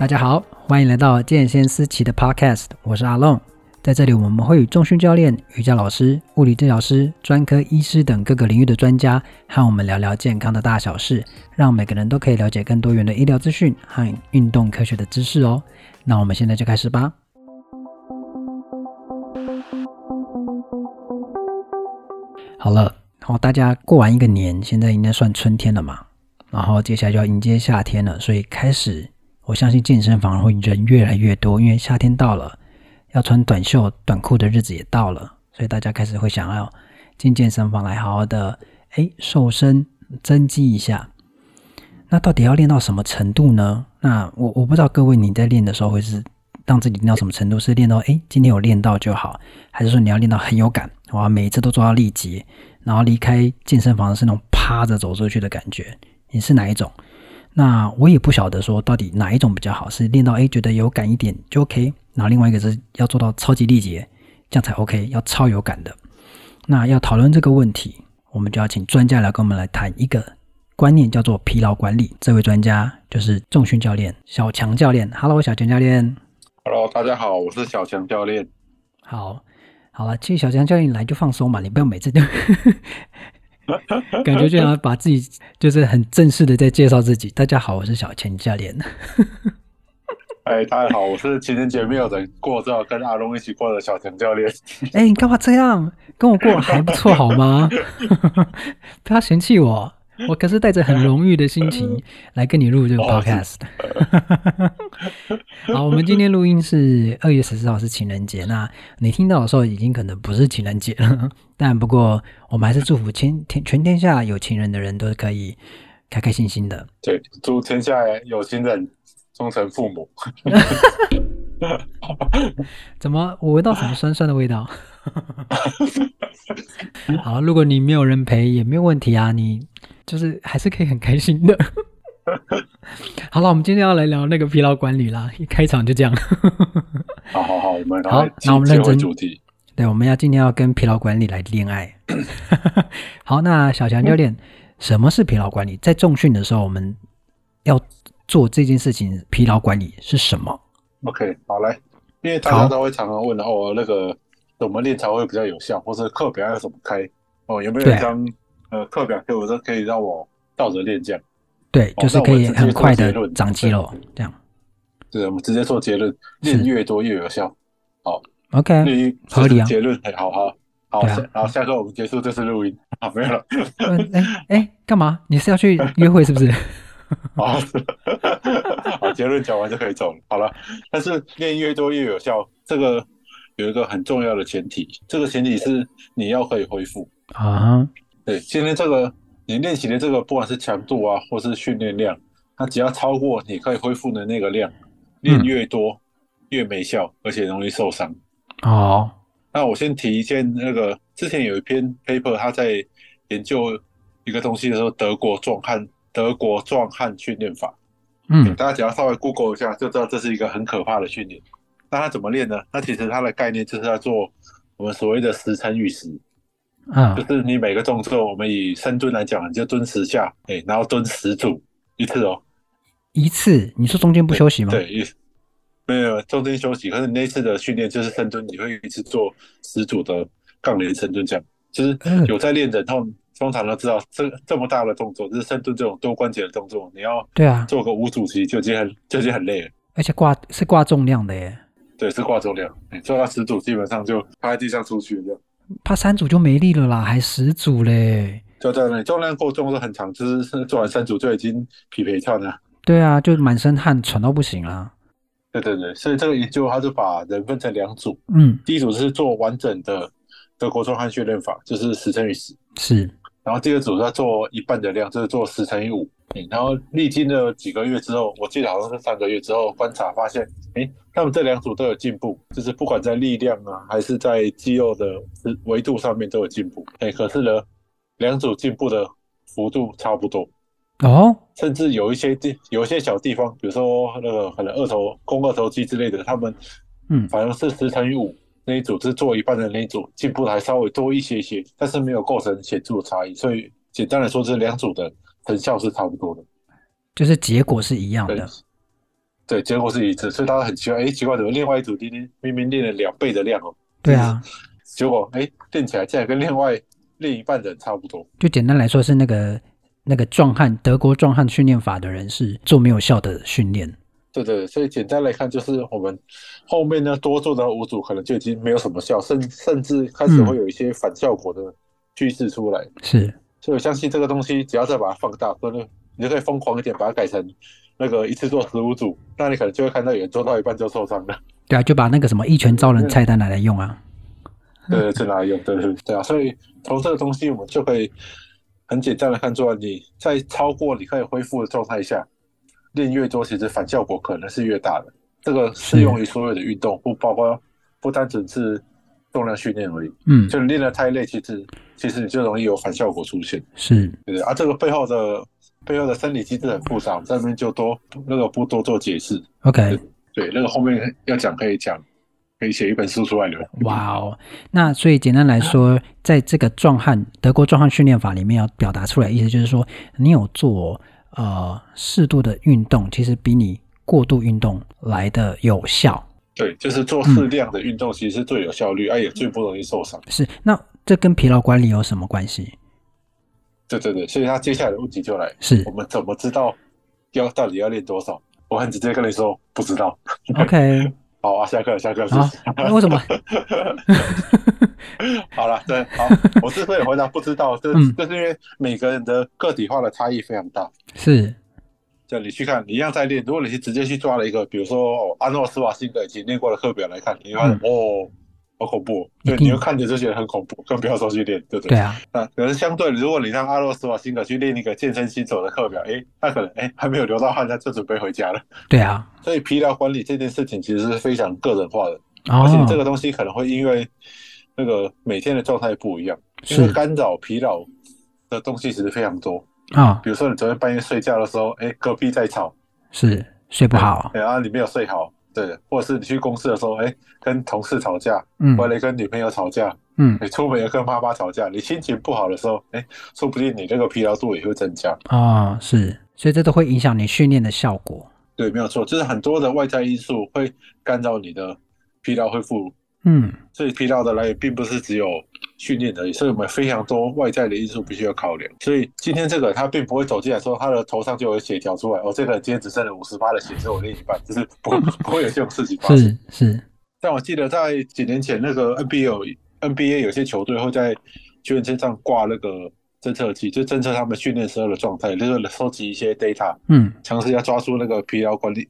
大家好，欢迎来到健先思琪的 Podcast，我是阿龙。在这里，我们会与重训教练、瑜伽老师、物理治疗师、专科医师等各个领域的专家，和我们聊聊健康的大小事，让每个人都可以了解更多元的医疗资讯和运动科学的知识哦。那我们现在就开始吧。好了，好，大家过完一个年，现在应该算春天了嘛，然后接下来就要迎接夏天了，所以开始。我相信健身房会人越来越多，因为夏天到了，要穿短袖短裤的日子也到了，所以大家开始会想要进健身房来好好的诶瘦身增肌一下。那到底要练到什么程度呢？那我我不知道各位你在练的时候会是让自己练到什么程度？是练到诶今天有练到就好，还是说你要练到很有感哇，每一次都做到力竭，然后离开健身房是那种趴着走出去的感觉？你是哪一种？那我也不晓得说到底哪一种比较好，是练到诶觉得有感一点就 OK，然后另外一个是要做到超级力竭，这样才 OK，要超有感的。那要讨论这个问题，我们就要请专家来跟我们来谈一个观念，叫做疲劳管理。这位专家就是重训教练小强教练。Hello，小强教练。Hello，大家好，我是小强教练。好，好了，其实小强教练来就放松嘛，你不要每次都。感觉就想把自己就是很正式的在介绍自己。大家好，我是小钱教练。哎，大家好，我是情人节没有人过，之后跟阿龙一起过的小钱教练。哎，你干嘛这样？跟我过还不错好吗？不要嫌弃我。我可是带着很荣誉的心情 来跟你录这个 podcast。好，我们今天录音是二月十四号，是情人节。那你听到的时候，已经可能不是情人节了。但不过，我们还是祝福全天全天下有情人的人都可以开开心心的。对，祝天下有情人终成父母。怎么？我闻到什么酸酸的味道？好，如果你没有人陪也没有问题啊，你就是还是可以很开心的。好了，我们今天要来聊那个疲劳管理啦，一开场就这样。好好好，我们好，那我们认真主题。对，我们要今天要跟疲劳管理来恋爱。好，那小强教练，嗯、什么是疲劳管理？在重训的时候，我们要做这件事情，疲劳管理是什么？OK，好来，因为大家都会常常问哦，那个。怎么练才会比较有效，或是课表要怎么开？哦，有没有一张呃课表给我，说可以让我倒着练这样？对，就是可以很快的长肌肉这样。对，我们直接做结论：练越多越有效。好，OK，合理啊。结论，哎，好好好，然后下课我们结束这次录音啊，没有了。哎哎，干嘛？你是要去约会是不是？好，好，结论讲完就可以走了。好了，但是练越多越有效，这个。有一个很重要的前提，这个前提是你要可以恢复啊。对，今天这个你练习的这个，不管是强度啊，或是训练量，它只要超过你可以恢复的那个量，练越多、嗯、越没效，而且容易受伤。哦，那我先提一件，那个之前有一篇 paper，他在研究一个东西的时候，德国壮汉德国壮汉训练法。嗯，大家只要稍微 Google 一下，就知道这是一个很可怕的训练。那他怎么练呢？那其实他的概念就是要做我们所谓的十乘以十，啊，就是你每个动作，我们以深蹲来讲，你就蹲十下，哎，然后蹲十组一次哦，一次？你说中间不休息吗？对，一没有中间休息。可是你那次的训练就是深蹲，你会一直做十组的杠铃深蹲，这样，就是有在练的，通通常都知道，这这么大的动作，就是深蹲这种多关节的动作，你要对啊，做个五组其实就已经很就已经很累了，而且挂是挂重量的耶。对，是挂重量，你做到十组，基本上就趴在地上出去这样。趴三组就没力了啦，还十组嘞？就在那重量过重是很长，就是做完三组就已经疲惫跳了。对啊，就满身汗，喘到不行了。对对对，所以这个研究他就把人分成两组，嗯，第一组是做完整的德国壮汉训练法，就是十乘以十，是。然后第二组是要做一半的量，就是做十乘以五。然后历经了几个月之后，我记得好像是三个月之后观察发现，哎，他们这两组都有进步，就是不管在力量啊，还是在肌肉的维度上面都有进步。哎，可是呢，两组进步的幅度差不多哦，甚至有一些地有一些小地方，比如说那个可能二头肱二头肌之类的，他们嗯，反正是十乘以五那一组是做一半的那一组进步还稍微多一些些，但是没有构成显著的差异。所以简单来说，这两组的。成效是差不多的，就是结果是一样的。对，结果是一致，所以大家很奇怪，哎，奇怪怎么另外一组今天明明练了两倍的量哦？对啊，结果哎练起来竟然跟另外另一半的人差不多。就简单来说，是那个那个壮汉德国壮汉训练法的人是做没有效的训练。对对，所以简单来看，就是我们后面呢多做的五组可能就已经没有什么效，甚甚至开始会有一些反效果的趋势出来。嗯、是，所以我相信这个东西，只要再把它放大，可能你就可以疯狂一点，把它改成。那个一次做十五组，那你可能就会看到有人做到一半就受伤了。对啊，就把那个什么一拳超人菜单拿来用啊。对，是拿来用，对对对啊。所以从这个东西，我们就可以很简单的看出来，你在超过你可以恢复的状态下，练越多，其实反效果可能是越大的。这个适用于所有的运动，不包括不单纯是重量训练而已。嗯，就练得太累，其实其实你就容易有反效果出现。是，对对啊，这个背后的。背后的生理机制很复杂，这边就多那个不多做解释。OK，对，那个后面要讲可以讲，可以写一本书出来的。哇哦，那所以简单来说，在这个壮汉德国壮汉训练法里面要表达出来意思就是说，你有做呃适度的运动，其实比你过度运动来的有效。对，就是做适量的运动，其实是最有效率，而、嗯、也最不容易受伤。是，那这跟疲劳管理有什么关系？对对对，所以他接下来的问题就来，是我们怎么知道要到底要练多少？我很直接跟你说，不知道。OK，好啊，下课下课。好，为什么？好了，对，好，我之所以回答不知道，这、嗯、就是因为每个人的个体化的差异非常大。是，就你去看，你一样在练，如果你是直接去抓了一个，比如说哦，阿诺斯瓦辛格已经练过的课表来看，你会发现、嗯、哦。好恐怖，对，你会看着就觉得很恐怖，更不要说去练，对不对？对啊，那可是相对，如果你让阿诺斯瓦辛格去练一个健身新手的课表，哎，他可能哎还没有流到汗，他就准备回家了。对啊，所以疲劳管理这件事情其实是非常个人化的，哦、而且这个东西可能会因为那个每天的状态不一样，因为干扰疲劳的东西其实非常多啊、哦。比如说你昨天半夜睡觉的时候，哎，隔壁在吵，是睡不好，然后你没有睡好。对，或者是你去公司的时候，哎，跟同事吵架，嗯，或者跟女朋友吵架，嗯，你出门要跟妈妈吵架，你心情不好的时候，哎，说不定你这个疲劳度也会增加啊、哦。是，所以这都会影响你训练的效果。对，没有错，就是很多的外在因素会干扰你的疲劳恢复。嗯，所以疲劳的来源并不是只有训练而已，所以我们非常多外在的因素必须要考量。所以今天这个他并不会走进来说他的头上就有血条出来，哦，这个今天只剩了五十八的血，所以我练一半，就是不 不会有这种事情发生。是是。但我记得在几年前，那个 NBA 有 NBA 有些球队会在球员身上挂那个侦测器，就侦测他们训练时候的状态，就是收集一些 data，嗯，尝试要抓住那个疲劳管理，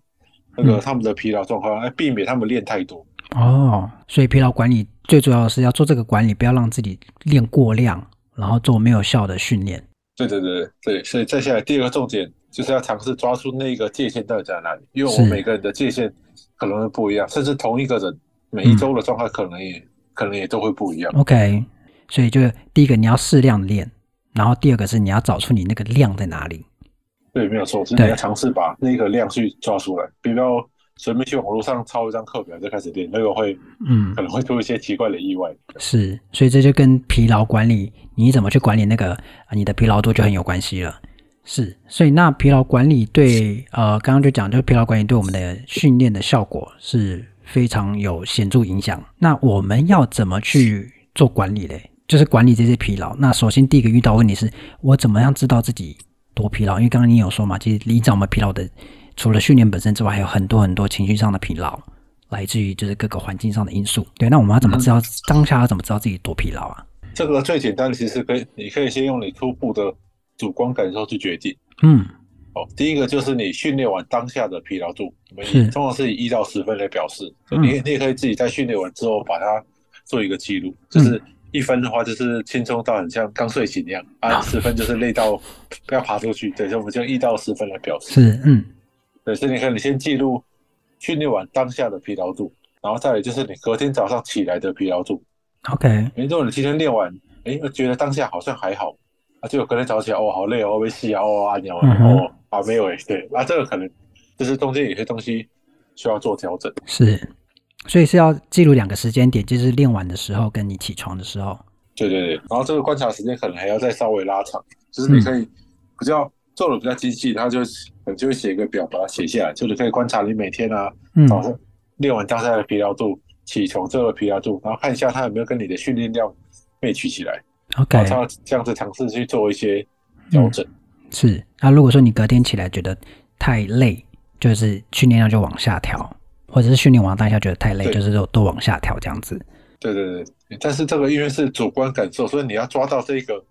那个他们的疲劳状况，来避免他们练太多。哦，所以疲劳管理最主要的是要做这个管理，不要让自己练过量，然后做没有效的训练。对对对对，所以再下来第二个重点就是要尝试抓住那个界限到底在哪里，因为我们每个人的界限可能会不一样，甚至同一个人每一周的状态可能也、嗯、可能也都会不一样。OK，所以就第一个你要适量的练，然后第二个是你要找出你那个量在哪里。对，没有错，是你要尝试把那个量去抓出来，比较。随便去网络上抄一张课表就开始练，那个会，嗯，可能会出一些奇怪的意外。是，所以这就跟疲劳管理，你怎么去管理那个你的疲劳度就很有关系了。是，所以那疲劳管理对，呃，刚刚就讲，就是疲劳管理对我们的训练的效果是非常有显著影响。那我们要怎么去做管理嘞？就是管理这些疲劳。那首先第一个遇到问题是，我怎么样知道自己多疲劳？因为刚刚你有说嘛，其实你找我们疲劳的。除了训练本身之外，还有很多很多情绪上的疲劳，来自于就是各个环境上的因素。对，那我们要怎么知道、嗯、当下要怎么知道自己多疲劳啊？这个最简单的其实可以，你可以先用你初步的主观感受去决定。嗯，哦，第一个就是你训练完当下的疲劳度，是通常是以一到十分来表示。嗯、你你也可以自己在训练完之后把它做一个记录，就是一分的话就是轻松到很像刚睡醒一样，嗯、啊，十分就是累到不要爬出去。对，所以我们就一到十分来表示。是，嗯。对，所以你看，你先记录训练完当下的疲劳度，然后再来就是你隔天早上起来的疲劳度。OK，如果你今天练完，哎，觉得当下好像还好，啊，结果隔天早起来，哦，好累哦，被吸啊，哦，啊鸟啊，哦，啊没有哎，对，那、啊、这个可能就是中间有些东西需要做调整。是，所以是要记录两个时间点，就是练完的时候跟你起床的时候。对对对，然后这个观察时间可能还要再稍微拉长，就是你可以比较。做的比较精细，他就就会写一个表，把它写下来，就是可以观察你每天啊，早上练完当下的疲劳度，起床之后的疲劳度，然后看一下他有没有跟你的训练量 match 起来。OK，然后这样子尝试去做一些调整。嗯、是，那如果说你隔天起来觉得太累，就是训练量就往下调，或者是训练完当下觉得太累，就是都都往下调这样子。对对对，但是这个因为是主观感受，所以你要抓到这个。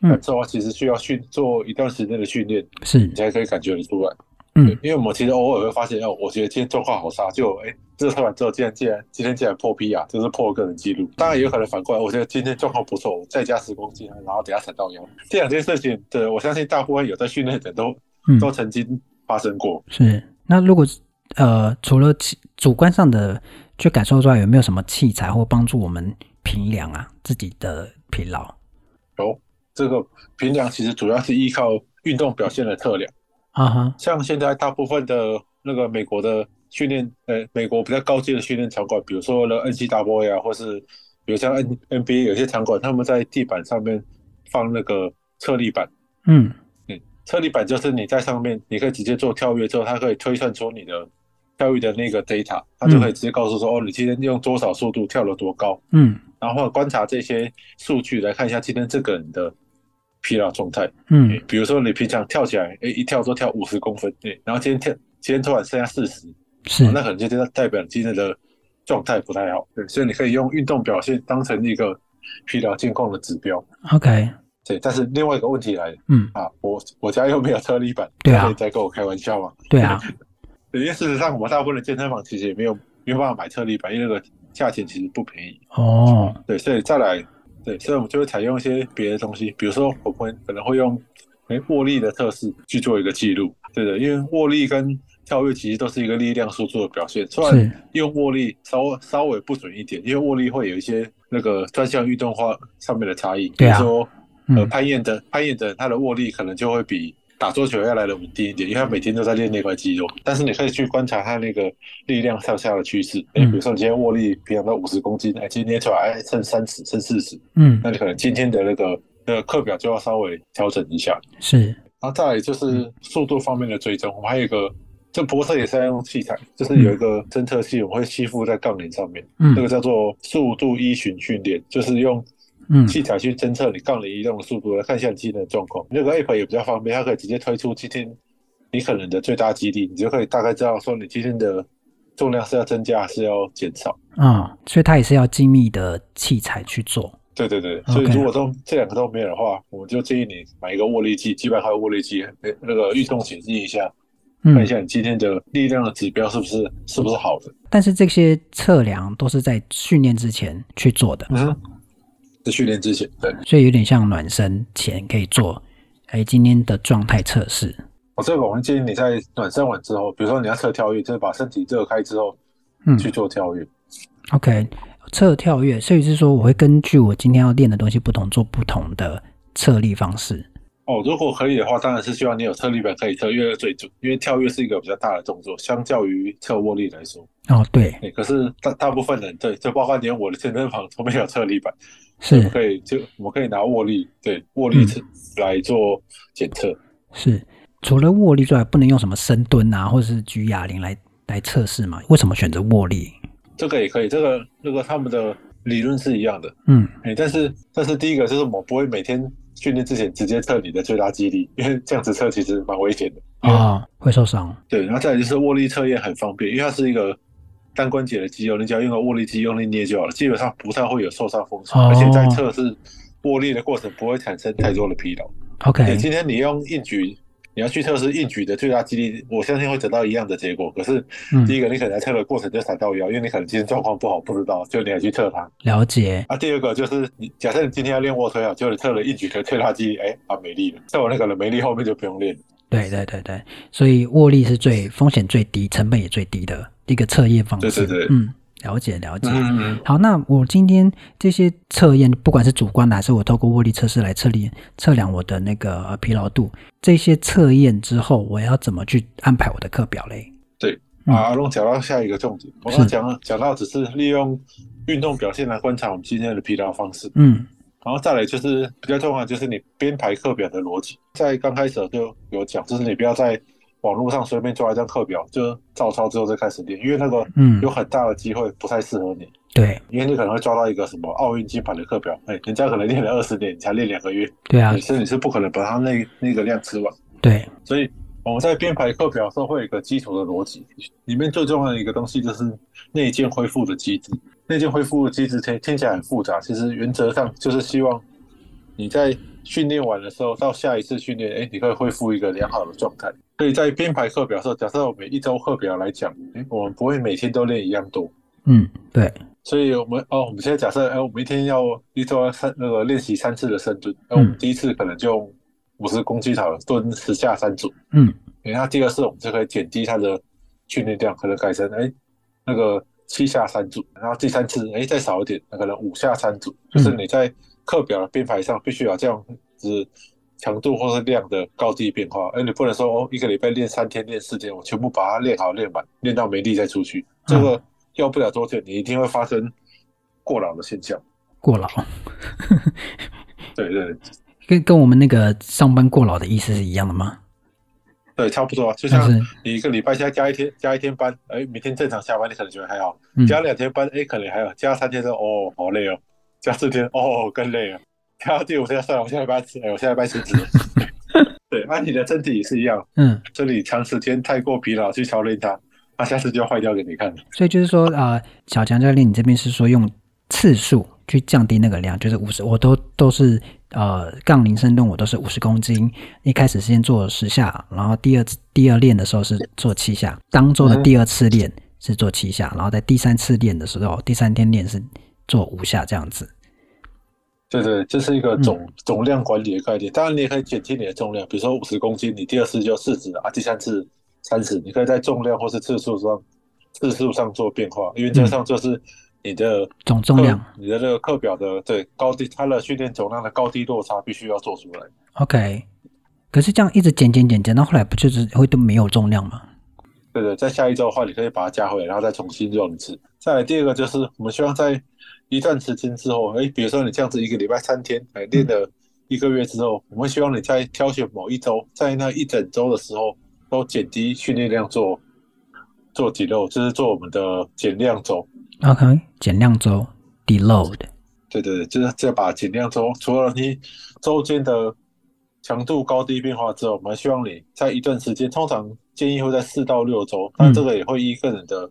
感受啊，其实需要训做一段时间的训练，是你才可以感觉得出来。嗯，因为我们其实偶尔会发现，哦，我觉得今天状况好差，就哎，这个测完之后，竟然竟然今天竟然破 P 啊，就是破个人记录。当然也有可能反过来，我觉得今天状况不错，我再加十公斤，然后等下踩到腰。这两件事情，对，我相信大部分有在训练的都、嗯、都曾经发生过。是，那如果呃，除了主观上的去感受之外，有没有什么器材或帮助我们评量啊自己的疲劳？有。这个评量其实主要是依靠运动表现的测量啊哈，像现在大部分的那个美国的训练，呃，美国比较高阶的训练场馆，比如说了 NCAA 啊，或是比如像 N NBA 有些场馆，他们在地板上面放那个测力板，嗯嗯，测力板就是你在上面，你可以直接做跳跃之后，它可以推算出你的跳跃的那个 data，它就可以直接告诉说，哦，你今天用多少速度跳了多高，嗯，然后观察这些数据来看一下今天这个人的。疲劳状态，嗯，比如说你平常跳起来，哎，一跳都跳五十公分，对，然后今天跳，今天突然剩下四十，是，那可能就代表今天的状态不太好，对，所以你可以用运动表现当成一个疲劳监控的指标，OK，对，但是另外一个问题来了，嗯，啊，我我家又没有测力板，对啊，可以再跟我开玩笑吗？对啊，对，因为事实上我们大部分的健身房其实也没有没有办法买测力板，因为那个价钱其实不便宜，哦，对，所以再来。对，所以我们就会采用一些别的东西，比如说我们可能会用诶握力的测试去做一个记录，对的，因为握力跟跳跃其实都是一个力量输出的表现，虽然用握力稍微稍微不准一点，因为握力会有一些那个专项运动化上面的差异，比如说呃攀岩的攀岩的它的握力可能就会比。打桌球要来的稳定一点，因为他每天都在练那块肌肉。但是你可以去观察他那个力量上下的趋势。哎、嗯，比如说你今天握力平常到五十公斤，哎，今天出来哎剩三十，剩四十。嗯，那你可能今天的那个那个课表就要稍微调整一下。是，然后再来就是速度方面的追踪。我们还有一个，这博士也是要用器材，就是有一个侦测器，我们会吸附在杠铃上面。嗯，这个叫做速度依循训练，就是用。嗯，器材去侦测你杠铃移动的速度，来看一下你今天的状况。那个 app 也比较方便，它可以直接推出今天你可能的最大肌力，你就可以大概知道说你今天的重量是要增加还是要减少。啊、嗯，所以它也是要精密的器材去做。对对对，所以如果都这两个都没有的话，我们就建议你买一个握力计，基本上握力计，那个运动显示一下，看一下你今天的力量的指标是不是是不是好的。但是这些测量都是在训练之前去做的。嗯。训练之前，对，所以有点像暖身前可以做，哎，今天的状态测试。我这个我们建议你在暖身完之后，比如说你要测跳跃，就是把身体热开之后，嗯，去做跳跃。OK，测跳跃，所以是说我会根据我今天要练的东西不同，做不同的测力方式。哦，如果可以的话，当然是希望你有测力板可以测，因为最准，因为跳跃是一个比较大的动作，相较于侧握力来说。哦，对。可是大大部分人对，就包括连我的健身房都没有测力板。是，可以就我们可以拿握力，对握力测来做检测。是，除了握力之外，不能用什么深蹲啊，或者是举哑铃来来测试吗？为什么选择握力？这个也可以，这个那个他们的理论是一样的。嗯，哎，但是但是第一个就是我们不会每天训练之前直接测你的最大肌力，因为这样子测其实蛮危险的啊、哦，会受伤。对，然后再来就是握力测验很方便，因为它是一个。单关节的肌肉，你只要用个握力机用力捏就好了，基本上不太会有受伤风险，哦，而且在测试握力的过程不会产生太多的疲劳。OK，今天你用硬举，你要去测试硬举的最大肌力，我相信会得到一样的结果。可是第一个，你可能在测的过程就踩到腰，嗯，因为你可能今天状况不好，不知道，就你还去测它。了解。啊，第二个就是你假设你今天要练卧推啊，就你测了一举的最大肌力，哎，啊没力了，测完那个了没力，后面就不用练。对对对对，所以握力是最风险最低、成本也最低的一个测验方式。对对对，嗯。了解了解，嗯嗯，好，那我今天这些测验，不管是主观的还是我透过握力测试来测量测量我的那个疲劳度，这些测验之后，我要怎么去安排我的课表嘞？对，啊，阿龙讲到下一个重点，我刚讲讲到只是利用运动表现来观察我们今天的疲劳方式，嗯，然后再来就是比较重要，就是你编排课表的逻辑，在刚开始就有讲，就是你不要在网络上随便抓一张课表，就照抄之后再开始练，因为那个嗯有很大的机会不太适合你。嗯、对，因为你可能会抓到一个什么奥运金牌的课表，哎，人家可能练了二十年，你才练两个月。对啊，你身体是不可能把他那那个量吃完。对，所以我们在编排课表的时候会有一个基础的逻辑，里面最重要的一个东西就是内建恢复的机制。内建恢复的机制听听起来很复杂，其实原则上就是希望你在训练完的时候，到下一次训练，哎，你可以恢复一个良好的状态。所以在编排课表的时候，假设我每一周课表来讲，哎，我们不会每天都练一样多。嗯，对。所以我们哦，我们现在假设，哎，我们一天要一周要三那个练习三次的深蹲，那我们第一次可能就五十公斤好了，蹲十下三组。嗯，然后第二次我们就可以减低它的训练量，可能改成哎那个。七下三组，然后第三次，哎，再少一点，那可能五下三组，就是你在课表的编排上必须要这样子强度或是量的高低变化，而你不能说哦，一个礼拜练三天、练四天，我全部把它练好练满，练到没力再出去，这个要不了多久，你一定会发生过劳的现象。过劳，对对，跟跟我们那个上班过劳的意思是一样的吗？对，差不多，就像你一个礼拜现在加一天，加一天班，哎，明天正常下班，你可能觉得还好；加两天班，哎，可能还好；加三天之后，哦，好累哦；加四天，哦，更累了；加到第五天，算了，我下礼拜，哎，我下礼拜辞职。对，那你的身体也是一样，嗯，这里长时间太过疲劳去操练它，那下次就要坏掉给你看。所以就是说啊、呃，小强教练，你这边是说用次数去降低那个量，就是五十，我都都是。呃，杠铃深蹲我都是五十公斤，一开始先做十下，然后第二次第二练的时候是做七下，当周的第二次练是做七下，然后在第三次练的时候，第三天练是做五下这样子。对对，这是一个总、嗯、总量管理的概念。当然，你也可以减轻你的重量，比如说五十公斤，你第二次就四十啊，第三次三十，你可以在重量或是次数上次数上做变化，因为这上就是。嗯你的总重量，你的这个课表的对高低，它的训练总量的高低落差必须要做出来。OK，可是这样一直减减减减到后来，不就是会都没有重量吗？对对，在下一周的话，你可以把它加回来，然后再重新用一次。再来第二个就是，我们希望在一段时间之后，哎，比如说你这样子一个礼拜三天，哎，练了一个月之后，我们希望你在挑选某一周，在那一整周的时候，都减低训练量做做 deload，就是做我们的减量周。OK，减量周，deload。对对对，就是再把减量周，除了你周间的强度高低变化之后，我们希望你在一段时间，通常建议会在四到六周，但这个也会依个人的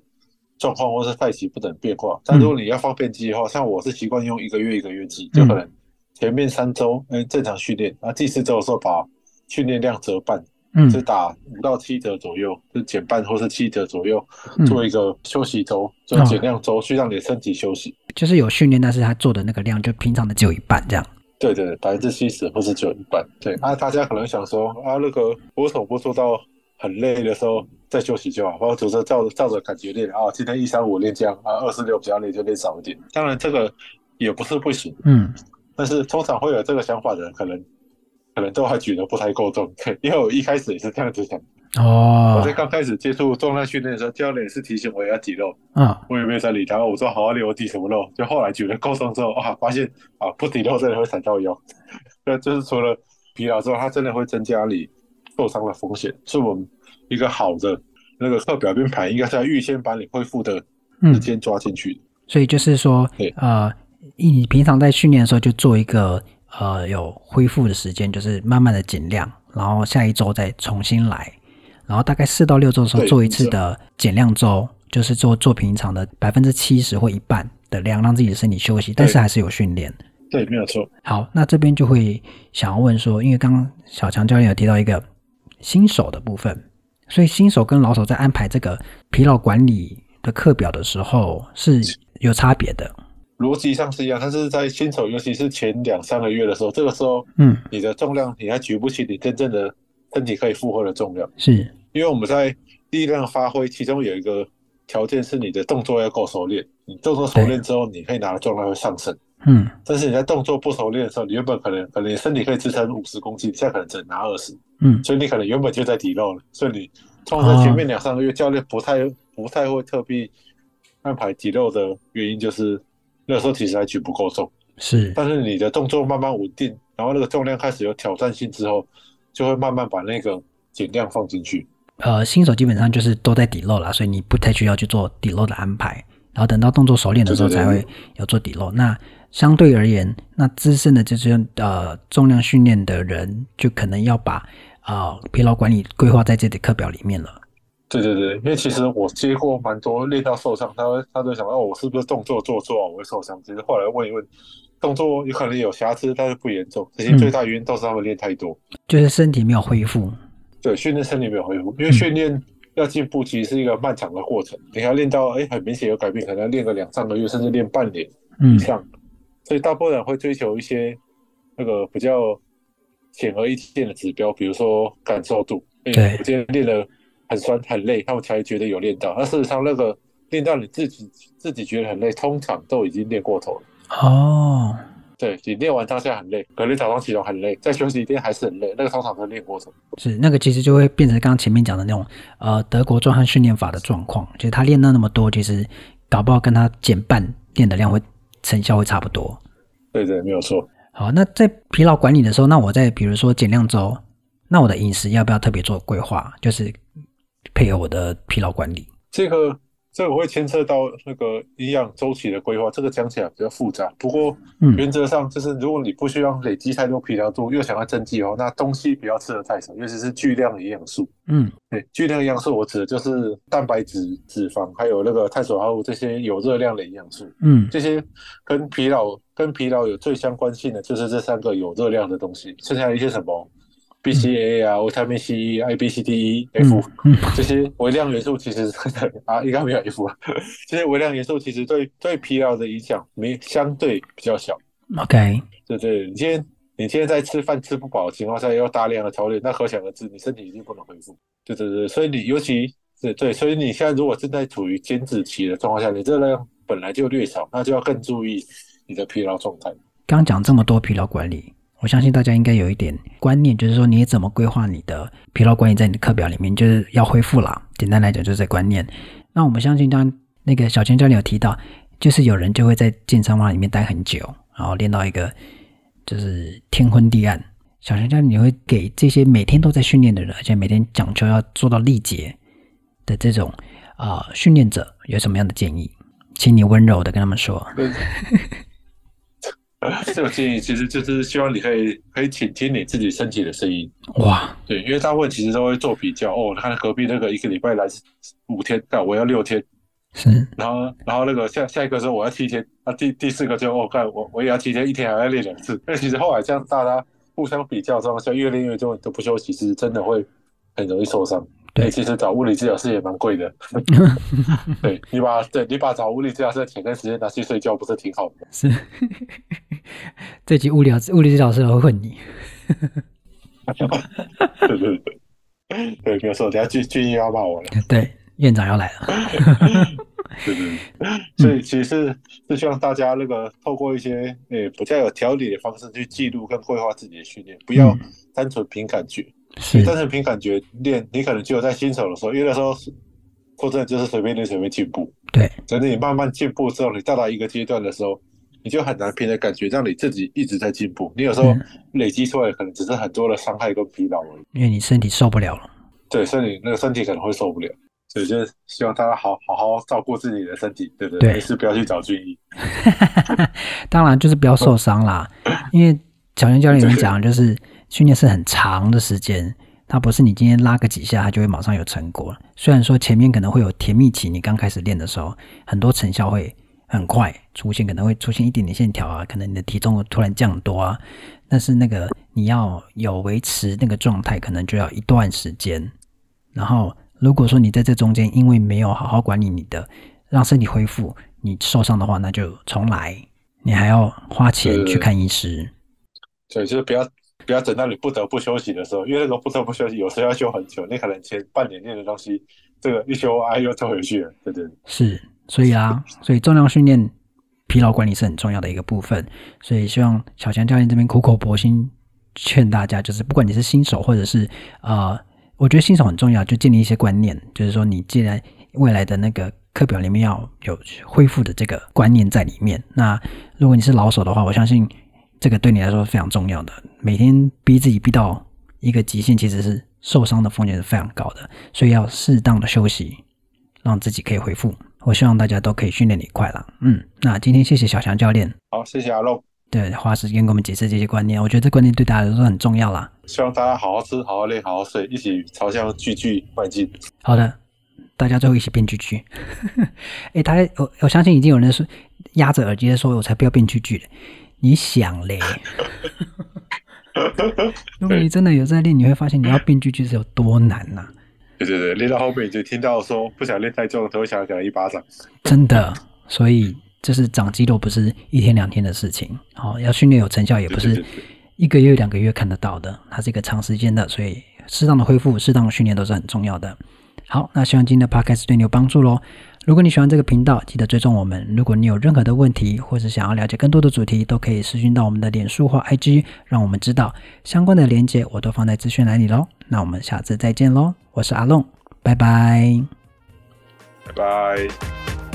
状况或是赛期不等变化。嗯、但如果你要放便记的话，像我是习惯用一个月一个月记，就可能前面三周嗯正常训练，那第四周的时候把训练量折半。嗯，就打五到七折左右，就减半或是七折左右，做一个休息周，就减量周，去让你的身体休息。就是有训练，但是他做的那个量就平常的只有一半这样。对对对，百分之七十或是只有一半。对啊，大家可能想说啊，那个我手部做到很累的时候再休息就好，或者说照着照着感觉练啊，今天一三五练这样啊，二四六比较累就练少一点。当然这个也不是不行，嗯，但是通常会有这个想法的人可能。可能都还举得不太够重，因为我一开始也是这样子想。哦，我在刚开始接触重量训练的时候，教练也是提醒我要挤肉。嗯，我也没有在理他。我说好好练，我挤什么肉？就后来举得够重之后，啊，发现啊，不挤肉真的会闪到腰。那就是除了疲劳之后，它真的会增加你受伤的风险。是我们一个好的那个课表编排，应该是要预先把你恢复的时间抓进去。嗯。所以就是说，呃，你平常在训练的时候就做一个。呃，有恢复的时间，就是慢慢的减量，然后下一周再重新来，然后大概四到六周的时候做一次的减量周，就是做做平常的百分之七十或一半的量，让自己的身体休息，但是还是有训练。对，没有错。好，那这边就会想要问说，因为刚刚小强教练有提到一个新手的部分，所以新手跟老手在安排这个疲劳管理的课表的时候是有差别的。逻辑上是一样，但是在新手，尤其是前两三个月的时候，这个时候，嗯，你的重量你还举不起你真正的身体可以负荷的重量，是。因为我们在力量发挥，其中有一个条件是你的动作要够熟练，你动作熟练之后，你可以拿的重量会上升，嗯，但是你在动作不熟练的时候，你原本可能可能你身体可以支撑五十公斤，现在可能只能拿二十，嗯，所以你可能原本就在底漏了，所以你通常在前面两三个月，教练不太不太会特别安排底漏的原因就是。那时候其实还举不够重，是，但是你的动作慢慢稳定，然后那个重量开始有挑战性之后，就会慢慢把那个减量放进去。呃，新手基本上就是都在 deload 啦，所以你不太需要去做 deload 的安排，然后等到动作熟练的时候才会有做 deload。那相对而言，那资深的这些呃重量训练的人，就可能要把啊、呃、疲劳管理规划在这节课表里面了。对对对，因为其实我接过蛮多练到受伤，他会他就想哦，我是不是动作做错，我会受伤？其实后来问一问，动作有可能有瑕疵，但是不严重。其实最大原因都是他们练太多，嗯，就是身体没有恢复。对，训练身体没有恢复，因为训练要进步，其实是一个漫长的过程。嗯、你要练到哎很明显有改变，可能要练个两三个月，甚至练半年以上。嗯、所以大部分人会追求一些那个比较显而易见的指标，比如说感受度。对，我今天练了。很酸很累，他们才觉得有练到。那事实上，那个练到你自己自己觉得很累，通常都已经练过头了。哦，对，你练完当下很累，可能早上起床很累，再休息一天还是很累，那个通常都练过头。是那个其实就会变成刚刚前面讲的那种呃德国壮汉训练法的状况，就是他练了那么多，其实搞不好跟他减半练的量会成效会差不多。对对，没有错。好，那在疲劳管理的时候，那我在比如说减量周，那我的饮食要不要特别做规划？就是。配合我的疲劳管理，这个这个会牵涉到那个营养周期的规划，这个讲起来比较复杂。不过原则上就是，如果你不需要累积太多疲劳度，又想要增肌哦，那东西不要吃的太少，尤其是巨量的营养素。嗯，对，巨量营养素我指的就是蛋白质、脂肪，还有那个碳水化合物这些有热量的营养素。嗯，这些跟疲劳跟疲劳有最相关性的就是这三个有热量的东西，剩下一些什么？B C A 啊，维他命 C、I B C D E F 这些微量元素其实啊，应该没有 F。这些微量元素其实对对疲劳的影响没相对比较小。OK，对对，你今天你今天在吃饭吃不饱的情况下，要大量的操练，那可想而知，你身体一定不能恢复。对对对，所以你尤其对对，所以你现在如果正在处于减脂期的状况下，你热量本来就略少，那就要更注意你的疲劳状态。刚讲这么多疲劳管理。我相信大家应该有一点观念，就是说你怎么规划你的疲劳管理，在你的课表里面就是要恢复啦。简单来讲，就是这观念。那我们相信，刚那个小钱教练有提到，就是有人就会在健身房里面待很久，然后练到一个就是天昏地暗。小强教练，你会给这些每天都在训练的人，而且每天讲求要做到力竭的这种啊、呃、训练者，有什么样的建议？请你温柔的跟他们说。这个建议其实就是希望你可以可以倾听你自己身体的声音。哇，对，因为大部分其实都会做比较哦，看隔壁那个一个礼拜来五天，干我要六天，是，然后然后那个下下一个说我要七天，那、啊、第第四个就哦，干我我也要七天，一天还要练两次。但 其实后来这样大家互相比较之后，像越练越多都不休息，其实真的会很容易受伤。对，其实找物理治疗师也蛮贵的。对，你把对你把找物理治疗师的钱跟时间拿去睡觉，不是挺好的？是。这集物理物理治疗师会问你。对对对，对，没有错。等下俊俊义要骂我了。对，院长要来了。对对对，所以其实是是希望大家那个透过一些诶比较有条理的方式去记录跟规划自己的训练，不要单纯凭感觉。你单纯凭感觉练，你可能只有在新手的时候，因为那时候说真的就是随便练随便进步。对，等你慢慢进步之后，你到达一个阶段的时候，你就很难凭着感觉让你自己一直在进步。你有时候累积出来可能只是很多的伤害跟疲劳而已，因为你身体受不了了。对，身体那个身体可能会受不了，所以就希望大家好好好照顾自己的身体，对不对？没事不要去找军医。当然就是不要受伤啦，因为小军教练有讲 就是。训练是很长的时间，它不是你今天拉个几下，它就会马上有成果。虽然说前面可能会有甜蜜期，你刚开始练的时候，很多成效会很快出现，可能会出现一点点线条啊，可能你的体重会突然降多啊。但是那个你要有维持那个状态，可能就要一段时间。然后如果说你在这中间因为没有好好管理你的，让身体恢复，你受伤的话，那就重来，你还要花钱去看医师。对，就是不要。不要等到你不得不休息的时候，因为那个不得不休息，有时候要休很久。你可能前半年练的东西，这个一休啊又退回去了，对不对？是，所以啊，所以重量训练疲劳管理是很重要的一个部分。所以希望小强教练这边苦口婆心劝大家，就是不管你是新手或者是呃，我觉得新手很重要，就建立一些观念，就是说你既然未来的那个课表里面要有恢复的这个观念在里面。那如果你是老手的话，我相信这个对你来说是非常重要的。每天逼自己逼到一个极限，其实是受伤的风险是非常高的，所以要适当的休息，让自己可以恢复。我希望大家都可以训练你快了。嗯，那今天谢谢小强教练。好，谢谢阿龙。对，花时间给我们解释这些观念，我觉得这观念对大家来说很重要啦。希望大家好好吃，好好练，好好睡，一起朝向巨巨迈进。好的，大家最后一起变巨巨。哎，他我我相信已经有人说压着耳机说，我才不要变巨巨。你想嘞？如果你真的有在练，你会发现你要变巨巨是有多难呐、啊。对对对，练到后面你就听到说不想练太重，都会想给他一巴掌。真的，所以。这是长肌肉不是一天两天的事情，好，要训练有成效也不是一个月两个月看得到的，它是一个长时间的，所以适当的恢复、适当的训练都是很重要的。好，那希望今天的 podcast 对你有帮助喽。如果你喜欢这个频道，记得追踪我们。如果你有任何的问题，或是想要了解更多的主题，都可以私讯到我们的脸书或 IG，让我们知道。相关的连接我都放在资讯栏里喽。那我们下次再见喽，我是阿龙，拜拜，拜拜。